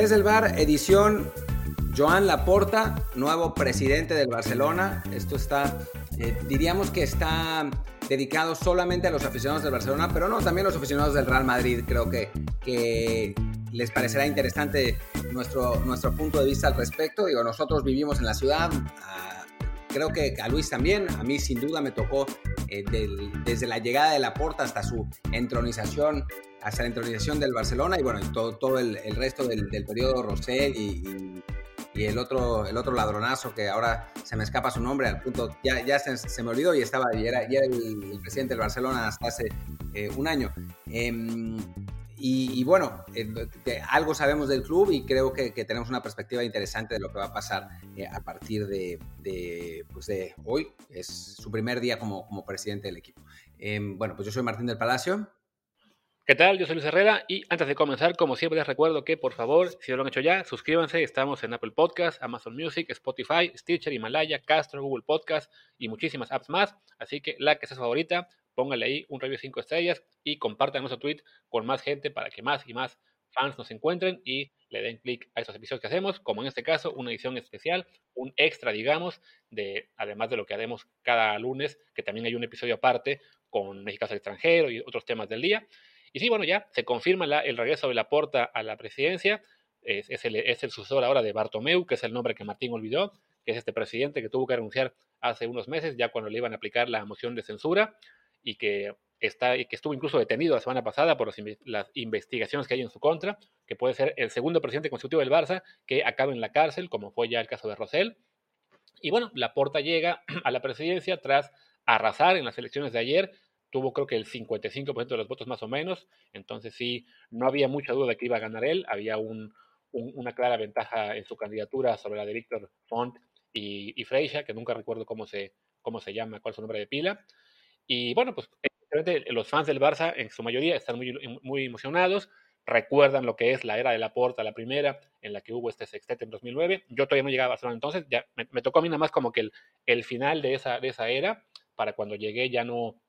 Desde el bar, edición Joan Laporta, nuevo presidente del Barcelona. Esto está, eh, diríamos que está dedicado solamente a los aficionados del Barcelona, pero no, también a los aficionados del Real Madrid. Creo que, que les parecerá interesante nuestro, nuestro punto de vista al respecto. Digo, nosotros vivimos en la ciudad, creo que a Luis también, a mí sin duda me tocó eh, desde la llegada de Laporta hasta su entronización hasta la intronización del Barcelona y bueno, todo, todo el, resto del, periodo Rosell y, y, el, otro, el otro ladronazo que ahora se me escapa su nombre al punto, ya, ya se, me olvidó y estaba, y era, era el, presidente del Barcelona hasta hace eh, un año. Em, y, bueno, eh, algo sabemos del club y creo que, tenemos una perspectiva interesante de lo que va a pasar eh, a partir de, de, pues de, hoy. Es su primer día como, como presidente del equipo. Em, bueno, pues yo soy Martín del Palacio. ¿Qué tal? Yo soy Luis Herrera y antes de comenzar, como siempre les recuerdo que por favor, si no lo han hecho ya, suscríbanse, estamos en Apple Podcast, Amazon Music, Spotify, Stitcher, Himalaya, Castro, Google Podcast y muchísimas apps más, así que la que sea su favorita, pónganle ahí un review 5 estrellas y compartan nuestro tweet con más gente para que más y más fans nos encuentren y le den clic a esos episodios que hacemos, como en este caso, una edición especial, un extra, digamos, de además de lo que haremos cada lunes, que también hay un episodio aparte con mexicanos al extranjero y otros temas del día. Y sí, bueno, ya se confirma el regreso de Laporta a la presidencia. Es, el, es, el, sucesor ahora de Bartomeu, que es el nombre que Martín olvidó, que es este presidente que tuvo que renunciar hace unos meses, ya cuando le iban a aplicar la moción de censura, y que, está, y que estuvo incluso detenido la semana pasada por las investigaciones que hay en su contra, que puede ser el segundo presidente constitutivo del Barça que acabe en la cárcel, como fue ya el caso de Rosell. Y bueno, Laporta llega a la presidencia tras arrasar en las elecciones de ayer, tuvo creo que el 55% de los votos más o menos, entonces sí, no había mucha duda de que iba a ganar él, había una clara ventaja en su candidatura sobre la de Víctor Font y, y Freixa, que nunca recuerdo cómo se, cómo se llama, cuál es su nombre de pila. Y bueno, pues los fans del Barça en su mayoría están muy, muy emocionados, recuerdan lo que es la era de la Porta, la primera, en la que hubo este sextete en 2009. Yo todavía no llegaba a Barcelona entonces, ya me, tocó a mí nada más como que el, el final de esa, de esa era, para cuando llegué ya no,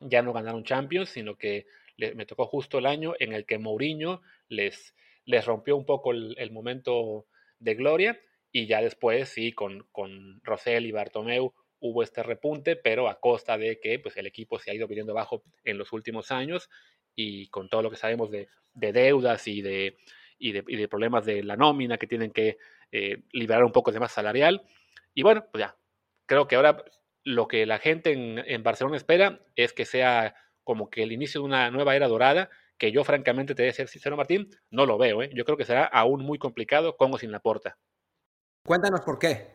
ya no ganaron Champions, sino que me tocó justo el año en el que Mourinho les, les rompió un poco el, momento de gloria y ya después sí, con, con Rosell y Bartomeu hubo este repunte, pero a costa de que pues, el equipo se ha ido viniendo abajo en los últimos años y con todo lo que sabemos de, deudas y de, y de, problemas de la nómina que tienen que eh, liberar un poco de más salarial. Y bueno, pues ya, creo que ahora lo que la gente en, Barcelona espera es que sea como que el inicio de una nueva era dorada, que yo francamente te voy a ser sincero, Martín, no lo veo. ¿eh? Yo creo que será aún muy complicado con o sin la porta. Cuéntanos por qué.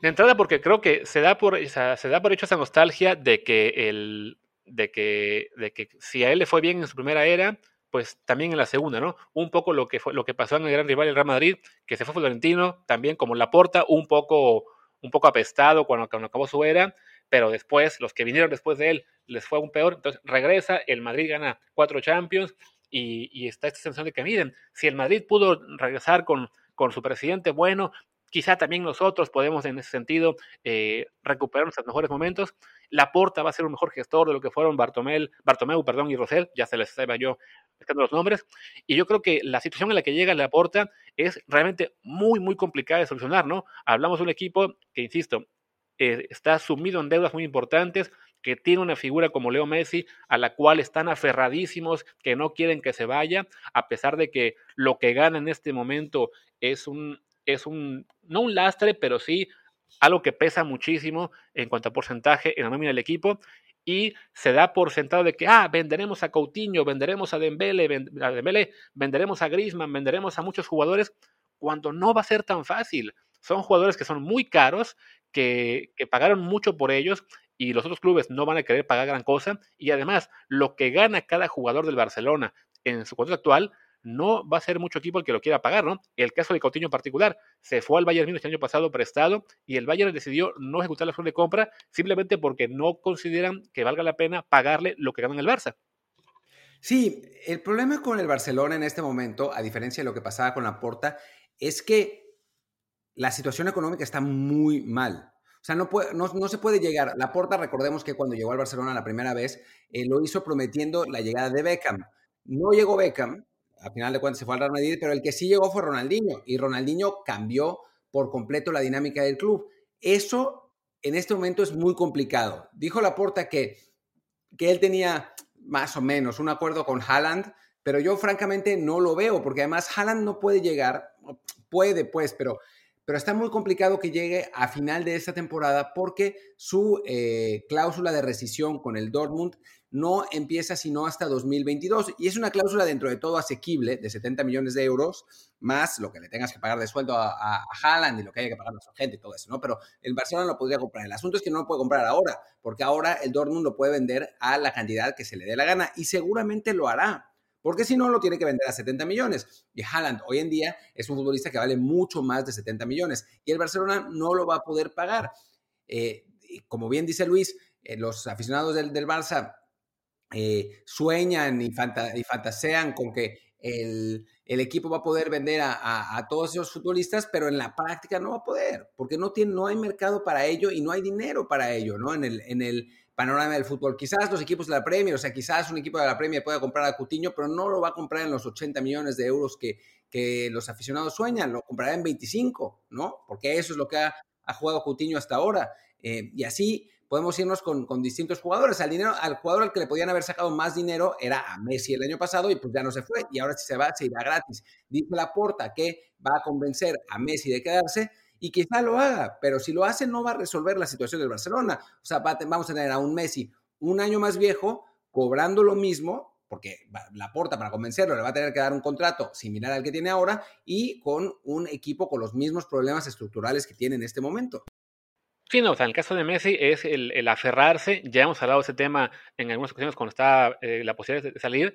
De entrada, porque creo que se da por, se da por hecho esa nostalgia de que, el, de, que, de que si a él le fue bien en su primera era, pues también en la segunda, ¿no? Un poco lo que, fue, lo que pasó en el gran rival, el Real Madrid, que se fue Florentino, también como la porta, un poco un poco apestado cuando, acabó su era, pero después, los que vinieron después de él, les fue aún peor. Entonces regresa, el Madrid gana cuatro Champions y, está esta sensación de que, miren, si el Madrid pudo regresar con, con su presidente bueno, quizá también nosotros podemos en ese sentido eh, recuperar nuestros mejores momentos. Laporta va a ser un mejor gestor de lo que fueron Bartomeu, Bartomeu perdón, y Rosell, ya se les estaba yo buscando los nombres. Y yo creo que la situación en la que llega Laporta es realmente muy, muy complicada de solucionar, ¿no? Hablamos de un equipo que, insisto, eh, está sumido en deudas muy importantes, que tiene una figura como Leo Messi, a la cual están aferradísimos, que no quieren que se vaya, a pesar de que lo que gana en este momento es un, es un, no un lastre, pero sí algo que pesa muchísimo en cuanto a porcentaje en la nómina del equipo y se da por sentado de que, ah, venderemos a Coutinho, venderemos a Dembele, a venderemos a Griezmann, venderemos a muchos jugadores, cuando no va a ser tan fácil. Son jugadores que son muy caros, que, que pagaron mucho por ellos y los otros clubes no van a querer pagar gran cosa. Y además, lo que gana cada jugador del Barcelona en su contrato actual no va a ser mucho equipo el que lo quiera pagar, ¿no? El caso de Coutinho en particular, se fue al Bayern Múnich el año pasado prestado y el Bayern decidió no ejecutar la opción de compra simplemente porque no consideran que valga la pena pagarle lo que gana en el Barça. Sí, el problema con el Barcelona en este momento, a diferencia de lo que pasaba con la Porta, es que la situación económica está muy mal. O sea, no, se puede llegar. La Porta, recordemos que cuando llegó al Barcelona la primera vez, eh, lo hizo prometiendo la llegada de Beckham. No llegó Beckham, a final de cuentas se fue al Real pero el que sí llegó fue Ronaldinho y Ronaldinho cambió por completo la dinámica del club. Eso en este momento es muy complicado. Dijo Laporta que, que él tenía más o menos un acuerdo con Haaland, pero yo francamente no lo veo, porque además Haaland no puede llegar, puede pues, pero, pero está muy complicado que llegue a final de esta temporada porque su eh, cláusula de rescisión con el Dortmund no empieza sino hasta 2022 y es una cláusula dentro de todo asequible de 70 millones de euros, más lo que le tengas que pagar de sueldo a, a, Haaland y lo que haya que pagar a su gente y todo eso, ¿no? Pero el Barcelona lo podría comprar. El asunto es que no lo puede comprar ahora, porque ahora el Dortmund lo puede vender a la cantidad que se le dé la gana y seguramente lo hará. Porque si no, lo tiene que vender a 70 millones. Y Haaland hoy en día es un futbolista que vale mucho más de 70 millones. Y el Barcelona no lo va a poder pagar. Eh, como bien dice Luis, eh, los aficionados del, del Barça eh, sueñan y, fantasean con que el, equipo va a poder vender a, todos esos futbolistas, pero en la práctica no va a poder, porque no, tiene, no hay mercado para ello y no hay dinero para ello, ¿no? En el, en el panorama del fútbol. Quizás los equipos de la Premier, o sea, quizás un equipo de la Premier pueda comprar a Cutiño, pero no lo va a comprar en los 80 millones de euros que, que los aficionados sueñan, lo comprará en 25, ¿no? Porque eso es lo que ha, ha jugado Cutiño hasta ahora. Eh, y así podemos irnos con, con, distintos jugadores. Al, dinero, al jugador al que le podían haber sacado más dinero era a Messi el año pasado y pues ya no se fue. Y ahora si se va, se irá gratis. Dice Laporta que va a convencer a Messi de quedarse y quizá lo haga, pero si lo hace no va a resolver la situación del Barcelona. O sea, vamos a tener a un Messi un año más viejo cobrando lo mismo, porque la porta para convencerlo le va a tener que dar un contrato similar al que tiene ahora y con un equipo con los mismos problemas estructurales que tiene en este momento. Sí, no, o sea, en el caso de Messi es el, aferrarse, ya hemos hablado de ese tema en algunas ocasiones cuando está eh, la posibilidad de salir,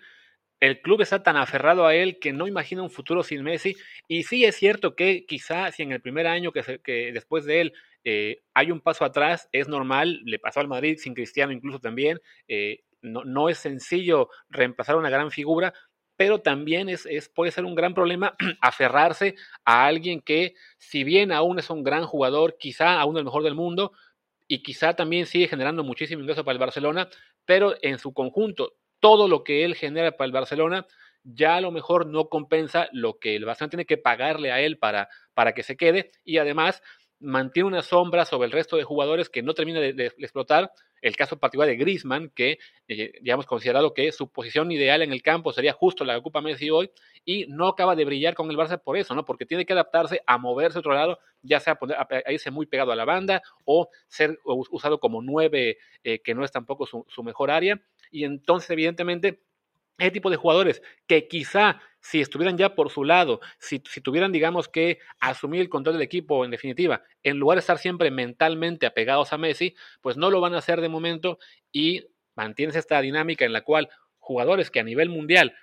el club está tan aferrado a él que no imagina un futuro sin Messi, y sí es cierto que quizá si en el primer año que, que después de él eh, hay un paso atrás, es normal, le pasó al Madrid sin Cristiano incluso también, eh, no, no es sencillo reemplazar una gran figura, pero también es, puede ser un gran problema aferrarse a alguien que, si bien aún es un gran jugador, quizá aún el mejor del mundo, y quizá también sigue generando muchísimo ingreso para el Barcelona, pero en su conjunto, todo lo que él genera para el Barcelona ya a lo mejor no compensa lo que el Barcelona tiene que pagarle a él para, para que se quede, y además mantiene una sombra sobre el resto de jugadores que no termina de, explotar. El caso particular de Griezmann, que eh, hemos considerado que su posición ideal en el campo sería justo la que ocupa Messi hoy, y no acaba de brillar con el Barça por eso, ¿no? Porque tiene que adaptarse a moverse a otro lado, ya sea a, irse muy pegado a la banda o ser usado como nueve, eh, que no es tampoco su mejor área. Y entonces, evidentemente, ese tipo de jugadores que quizá si estuvieran ya por su lado, si, tuvieran, digamos, que asumir el control del equipo en definitiva, en lugar de estar siempre mentalmente apegados a Messi, pues no lo van a hacer de momento y mantienes esta dinámica en la cual jugadores que a nivel mundial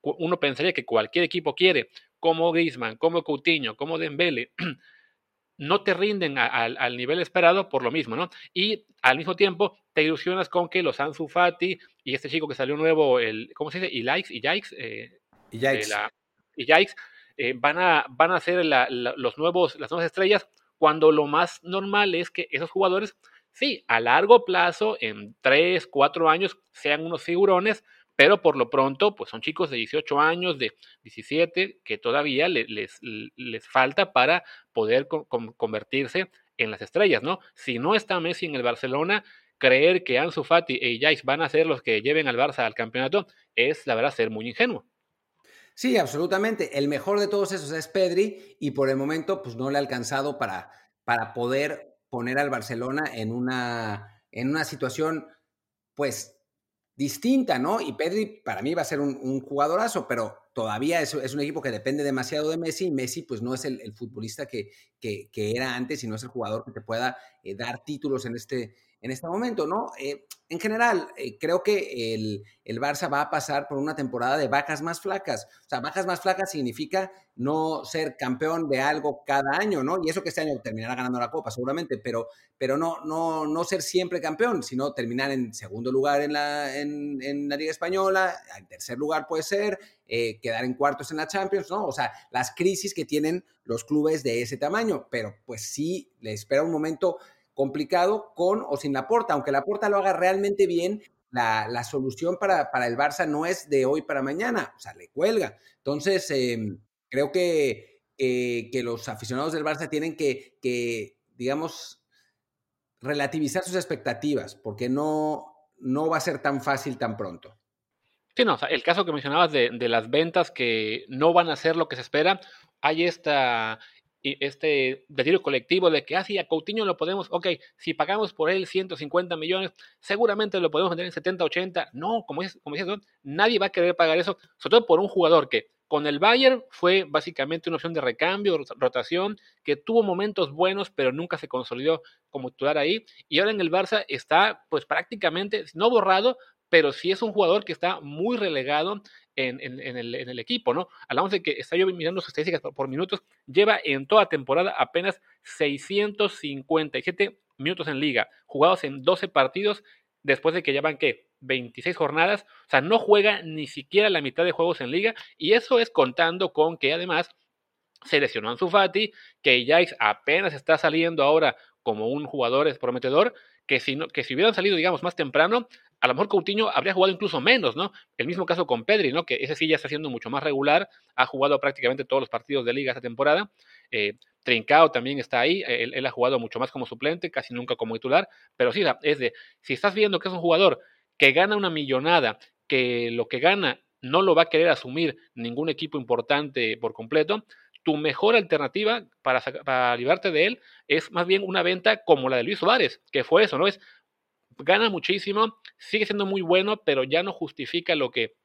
uno pensaría que cualquier equipo quiere, como Griezmann, como Coutinho, como Dembele, no te rinden al nivel esperado por lo mismo, ¿no? Y al mismo tiempo te ilusionas con que los Ansu Fati y este chico que salió nuevo, el, ¿cómo se dice? Y likes, y Yikes, eh, y Yikes, eh, van, a, van a ser los nuevos, las nuevas estrellas, cuando lo más normal es que esos jugadores, sí, a largo plazo, en 3, 4 años, sean unos figurones, pero por lo pronto, pues son chicos de 18 años, de 17, que todavía les, les, falta para poder convertirse en las estrellas, ¿no? Si no está Messi en el Barcelona, creer que Ansu Fati e Jais van a ser los que lleven al Barça al campeonato es, la verdad, ser muy ingenuo. Sí, absolutamente. El mejor de todos esos es Pedri y por el momento pues no le ha alcanzado para, para poder poner al Barcelona en una, en una situación pues distinta, ¿no? Y Pedri para mí va a ser un, jugadorazo, pero todavía es, es, un equipo que depende demasiado de Messi y Messi pues no es el, futbolista que, que, era antes y no es el jugador que te pueda eh, dar títulos en este, en este momento, ¿no? Eh, en general, eh, creo que el, el, Barça va a pasar por una temporada de vacas más flacas. O sea, vacas más flacas significa no ser campeón de algo cada año, ¿no? Y eso que este año terminará ganando la Copa, seguramente, pero, pero no, no, no ser siempre campeón, sino terminar en segundo lugar en la, en, la Liga Española, en tercer lugar puede ser, eh, quedar en cuartos en la Champions, ¿no? O sea, las crisis que tienen los clubes de ese tamaño, pero pues sí, le espera un momento complicado con o sin la porta, aunque la porta lo haga realmente bien, la, solución para, para, el Barça no es de hoy para mañana, o sea, le cuelga. Entonces, em, creo que, que, los aficionados del Barça tienen que, que, digamos, relativizar sus expectativas, porque no, no va a ser tan fácil tan pronto. Sí, no, el caso que mencionabas de, de, las ventas que no van a ser lo que se espera, hay esta, este delirio colectivo de que, ah, a Coutinho lo podemos, ok, si pagamos por él 150 millones, seguramente lo podemos vender en 70, 80. No, como, es, como dices, nadie va a querer pagar eso, sobre todo por un jugador que con el Bayern fue básicamente una opción de recambio, rotación, que tuvo momentos buenos, pero nunca se consolidó como titular ahí. Y ahora en el Barça está, pues prácticamente, no borrado, pero sí es un jugador que está muy relegado en, el, equipo, ¿no? Hablamos de que está yo mirando sus estadísticas por, minutos, lleva en toda temporada apenas 657 minutos en liga, jugados en 12 partidos, después de que llevan, ¿qué? 26 jornadas, o sea, no juega ni siquiera la mitad de juegos en liga, y eso es contando con que además se lesionó Ansu Fati, que Jaix apenas está saliendo ahora como un jugador prometedor, que si, no, que si hubieran salido, digamos, más temprano, a lo mejor Coutinho habría jugado incluso menos, ¿no? El mismo caso con Pedri, ¿no? Que ese sí ya está siendo mucho más regular, ha jugado prácticamente todos los partidos de liga esta temporada. Eh, Trincao también está ahí, él, ha jugado mucho más como suplente, casi nunca como titular, pero sí, es de, si estás viendo que es un jugador que gana una millonada, que lo que gana no lo va a querer asumir ningún equipo importante por completo, tu mejor alternativa para, para librarte de él es más bien una venta como la de Luis Suárez, que fue eso, ¿no? Es gana muchísimo, sigue siendo muy bueno, pero ya no justifica lo que,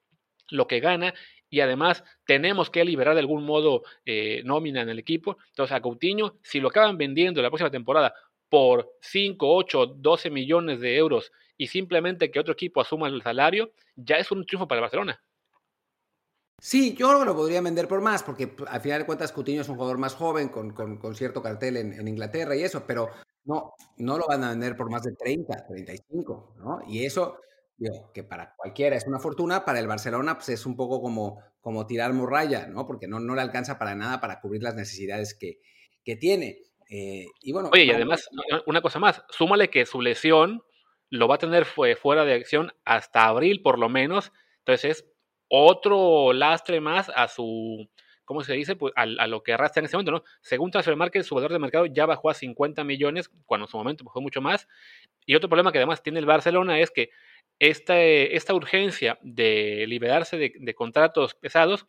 lo que gana y además tenemos que liberar de algún modo eh, nómina en el equipo. Entonces a Coutinho, si lo acaban vendiendo la próxima temporada por 5, 8, 12 millones de euros y simplemente que otro equipo asuma el salario, ya es un triunfo para Barcelona. Sí, yo lo podría vender por más, porque al final de cuentas Coutinho es un jugador más joven, con, con, cierto cartel en, Inglaterra y eso, pero no, no lo van a vender por más de 30, 35, ¿no? Y eso, digo, que para cualquiera es una fortuna, para el Barcelona pues es un poco como, como tirar morralla, ¿no? Porque no, no le alcanza para nada para cubrir las necesidades que, que tiene. Eh, y bueno, Oye, y además, una cosa más, súmale que su lesión lo va a tener fuera de acción hasta abril por lo menos, entonces es otro lastre más a su, ¿cómo se dice? Pues a, lo que arrastra en ese momento, ¿no? Según Transfer Market, su valor de mercado ya bajó a 50 millones, cuando en su momento bajó mucho más. Y otro problema que además tiene el Barcelona es que esta, esta urgencia de liberarse de contratos pesados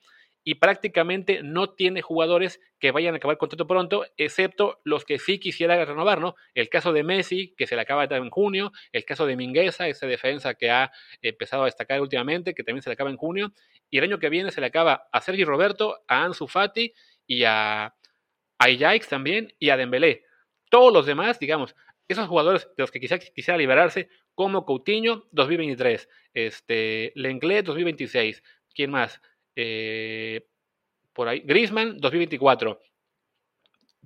y prácticamente no tiene jugadores que vayan a acabar contrato pronto, excepto los que sí quisiera renovar, ¿no? El caso de Messi, que se le acaba en junio, el caso de Mingueza, esa defensa que ha empezado a destacar últimamente, que también se le acaba en junio, y el año que viene se le acaba a Sergi Roberto, a Ansu Fati y a, a también y a Dembélé. Todos los demás, digamos, esos jugadores de los que quisiera, quisiera liberarse, como Coutinho 2023, este, Lenglet 2026, ¿quién más? Eh, por ahí, Grisman 2024,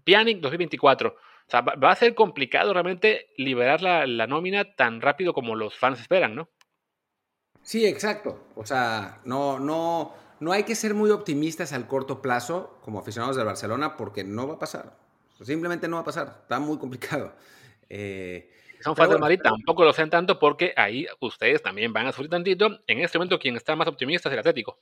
Pjanic 2024. O sea, va, a ser complicado realmente liberar la, la, nómina tan rápido como los fans esperan, ¿no? Sí, exacto. O sea, no, no, no hay que ser muy optimistas al corto plazo como aficionados del Barcelona porque no va a pasar. Simplemente no va a pasar. Está muy complicado. Eh, son fans del Madrid tampoco lo sean tanto porque ahí ustedes también van a sufrir tantito. En este momento quien está más optimista es el Atlético.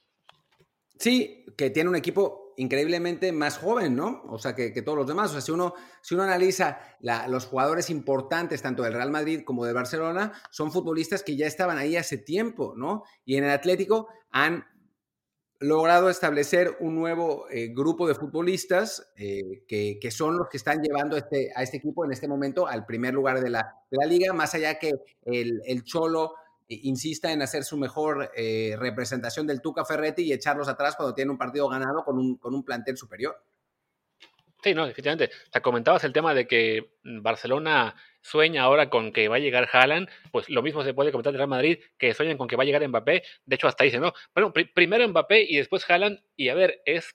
Sí, que tiene un equipo increíblemente más joven, ¿no? O sea, que, todos los demás. O sea, si uno, si uno analiza los jugadores importantes, tanto del Real Madrid como del Barcelona, son futbolistas que ya estaban ahí hace tiempo, ¿no? Y en el Atlético han logrado establecer un nuevo eh, grupo de futbolistas eh, que, son los que están llevando este, a este equipo en este momento al primer lugar de la, de la liga, más allá que el, el Cholo insista en hacer su mejor eh, representación del Tuca Ferretti y echarlos atrás cuando tiene un partido ganado con un, con un plantel superior. Sí, no, definitivamente. O comentabas el tema de que Barcelona sueña ahora con que va a llegar Haaland, pues lo mismo se puede comentar de Real Madrid, que sueñan con que va a llegar Mbappé. De hecho, hasta dice, no, bueno, primero Mbappé y después Haaland. Y a ver, es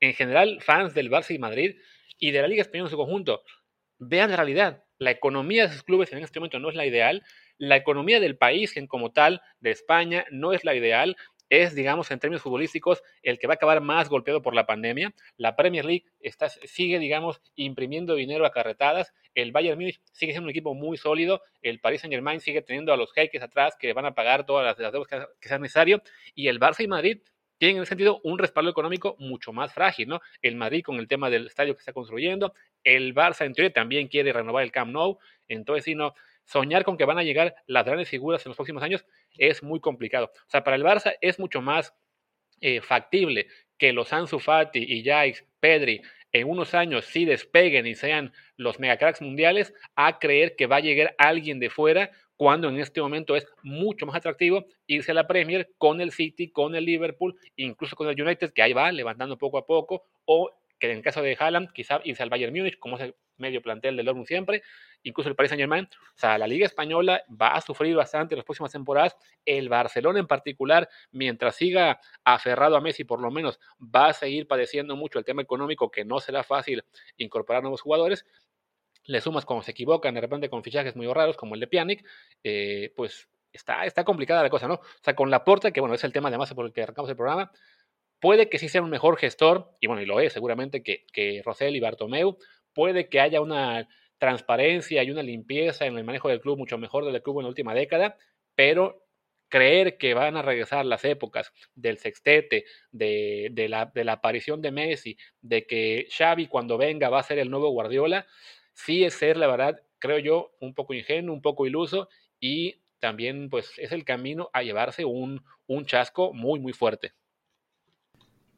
en general fans del Barça y Madrid y de la Liga Española en su conjunto. Vean la realidad. La economía de esos clubes en este momento no es la ideal la economía del país en como tal, de España, no es la ideal. es, digamos, en términos futbolísticos, el que va a acabar más golpeado por la pandemia. La Premier League está, sigue, digamos, imprimiendo dinero a carretadas. El Bayern Múnich sigue siendo un equipo muy sólido. El Paris Saint Germain sigue teniendo a los jeques atrás que van a pagar todas las, deudas que, que sean necesario. Y el Barça y Madrid tienen en ese sentido un respaldo económico mucho más frágil, ¿no? El Madrid con el tema del estadio que está construyendo, el Barça en teoría también quiere renovar el Camp Nou, entonces si no, soñar con que van a llegar las grandes figuras en los próximos años es muy complicado. O sea, para el Barça es mucho más eh, factible que los Ansu Fati y Jais, Pedri, en unos años sí despeguen y sean los megacracks mundiales, a creer que va a llegar alguien de fuera cuando en este momento es mucho más atractivo irse a la Premier con el City, con el Liverpool, incluso con el United, que ahí va levantando poco a poco, o que en el caso de Haaland, quizá irse al Bayern Múnich, como es medio plantel del Dortmund siempre, incluso el Paris Saint Germain. O sea, la Liga Española va a sufrir bastante en las próximas temporadas. El Barcelona en particular, mientras siga aferrado a Messi, por lo menos, va a seguir padeciendo mucho el tema económico, que no será fácil incorporar nuevos jugadores le sumas cuando se equivocan de repente con fichajes muy raros como el de Pjanic, eh, pues está, está complicada la cosa, ¿no? O sea, con Laporta, que bueno, es el tema además por el que arrancamos el programa, puede que sí sea un mejor gestor, y bueno, y lo es seguramente que, que Rosell y Bartomeu, puede que haya una transparencia y una limpieza en el manejo del club mucho mejor del club en la última década, pero creer que van a regresar las épocas del sextete, de, la, aparición de Messi, de que Xavi cuando venga va a ser el nuevo Guardiola, sí es ser, la verdad, creo yo, un poco ingenuo, un poco iluso y también pues es el camino a llevarse un chasco muy, muy fuerte.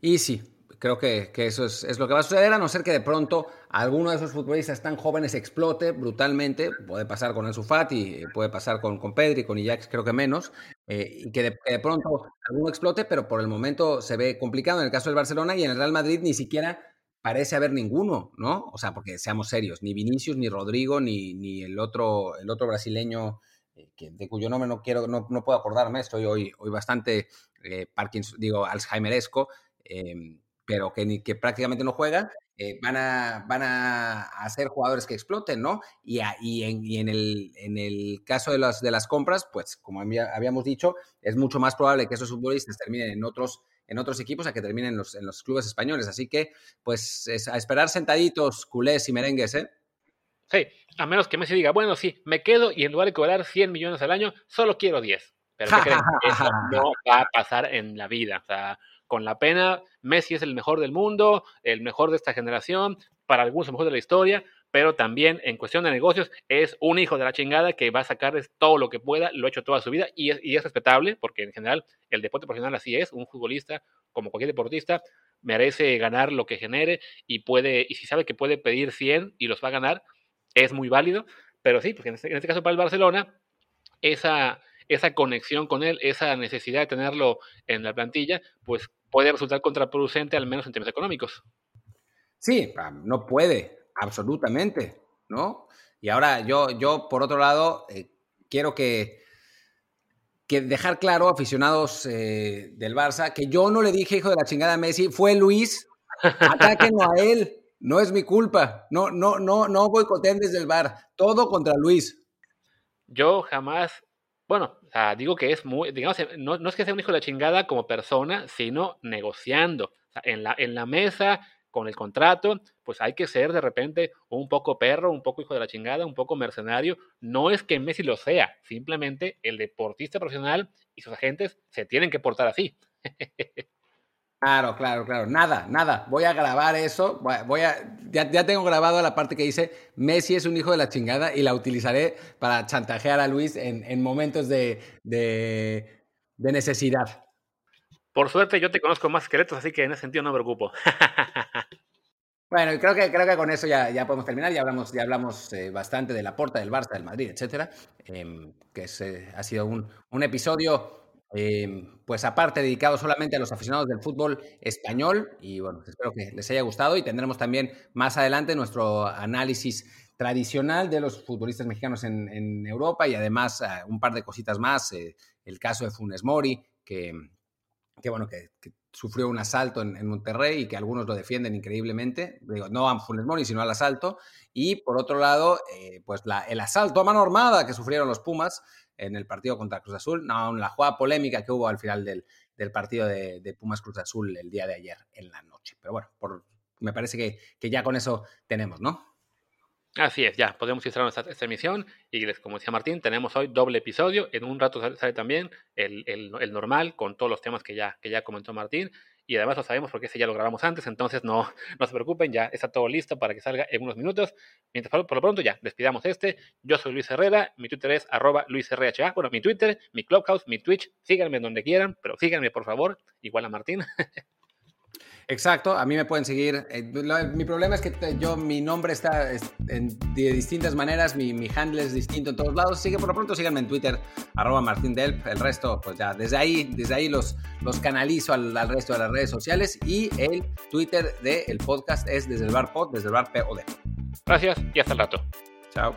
Y sí, creo que, que eso es, es, lo que va a suceder, a no ser que de pronto alguno de esos futbolistas tan jóvenes explote brutalmente. Puede pasar con el Sufati, puede pasar con, con Pedri, con Ijax, creo que menos. Eh, y que de, que de, pronto alguno explote, pero por el momento se ve complicado en el caso del Barcelona y en el Real Madrid ni siquiera parece haber ninguno, ¿no? O sea, porque seamos serios, ni Vinicius, ni Rodrigo, ni, ni el, otro, el otro brasileño, eh, de cuyo nombre no, quiero, no, no, puedo acordarme, estoy hoy, hoy bastante eh, Parkinson, digo, Alzheimeresco, eh, pero que, que prácticamente no juega, eh, van, a, van a, ser jugadores que exploten, ¿no? Y, a, y, en, y en, el, en, el, caso de las, de las compras, pues como habíamos dicho, es mucho más probable que esos futbolistas terminen en otros en otros equipos a que terminen en los, en los clubes españoles. Así que, pues, es a esperar sentaditos, culés y merengues, ¿eh? Sí, a menos que Messi diga, bueno, sí, me quedo y en lugar de cobrar 100 millones al año, solo quiero 10. Pero ¿qué creen? Eso no va a pasar en la vida. O sea, con la pena, Messi es el mejor del mundo, el mejor de esta generación, para algunos el mejor de la historia, pero también en cuestión de negocios es un hijo de la chingada que va a sacarles todo lo que pueda, lo ha hecho toda su vida y es, y es respetable, porque en general el deporte profesional así es, un futbolista, como cualquier deportista, merece ganar lo que genere y puede, y si sabe que puede pedir 100 y los va a ganar, es muy válido, pero sí, porque en este, en este caso para el Barcelona, esa, esa conexión con él, esa necesidad de tenerlo en la plantilla, pues puede resultar contraproducente, al menos en términos económicos. Sí, no puede, absolutamente, ¿no? Y ahora yo, yo por otro lado, eh, quiero que, que, dejar claro, aficionados eh, del Barça, que yo no le dije hijo de la chingada a Messi, fue Luis, atáquenlo a él, no es mi culpa, no, no, no, no boicoteen desde el bar, todo contra Luis. Yo jamás, bueno, digo que es muy, digamos, no, no, es que sea un hijo de la chingada como persona, sino negociando. En, la, en la mesa, con el contrato, pues hay que ser de repente un poco perro, un poco hijo de la chingada, un poco mercenario. No es que Messi lo sea, simplemente el deportista profesional y sus agentes se tienen que portar así. Claro, claro, claro. Nada, nada. Voy a grabar eso. Voy a, ya, ya, tengo grabado la parte que dice Messi es un hijo de la chingada y la utilizaré para chantajear a Luis en, en momentos de, de, de necesidad. Por suerte yo te conozco más esqueletos, así que en ese sentido no me preocupo. Bueno, creo que, creo que con eso ya, ya podemos terminar. Ya hablamos, ya hablamos eh, bastante de la porta, del Barça, del Madrid, etcétera. Eh, que es, eh, ha sido un, un episodio, pues aparte, dedicado solamente a los aficionados del fútbol español. Y bueno, espero que les haya gustado. Y tendremos también más adelante nuestro análisis tradicional de los futbolistas mexicanos en, Europa y además un par de cositas más. el caso de Funes Mori, que, que bueno, que, sufrió un asalto en, Monterrey y que algunos lo defienden increíblemente, digo, no a Funes Mori, sino al asalto, y por otro lado, eh, pues la, el asalto a mano armada que sufrieron los Pumas en el partido contra Cruz Azul, no, la jugada polémica que hubo al final del, del partido de, Pumas Cruz Azul el día de ayer en la noche. Pero bueno, por, me parece que, que ya con eso tenemos, ¿no? Así es, ya podemos cerrar esta, esta, emisión y como decía Martín, tenemos hoy doble episodio. En un rato sale, también el, el, normal con todos los temas que ya, que ya comentó Martín y además lo sabemos porque ese ya lo grabamos antes, entonces no, no se preocupen, ya está todo listo para que salga en unos minutos. Mientras por lo pronto ya despidamos este. Yo soy Luis Herrera, mi Twitter es arroba LuisRHA. Bueno, mi Twitter, mi Clubhouse, mi Twitch, síganme donde quieran, pero síganme por favor, igual a Martín. Exacto, a mí me pueden seguir. Eh, mi problema es que yo, mi nombre está en, de distintas maneras, mi, mi, handle es distinto en todos lados, así que por lo pronto síganme en Twitter, arroba Martín Delp, el resto, pues ya, desde ahí, desde ahí los, los canalizo al, al resto de las redes sociales y el Twitter del podcast es desde el bar pod, desde el bar POD. Gracias y hasta el rato. Chao.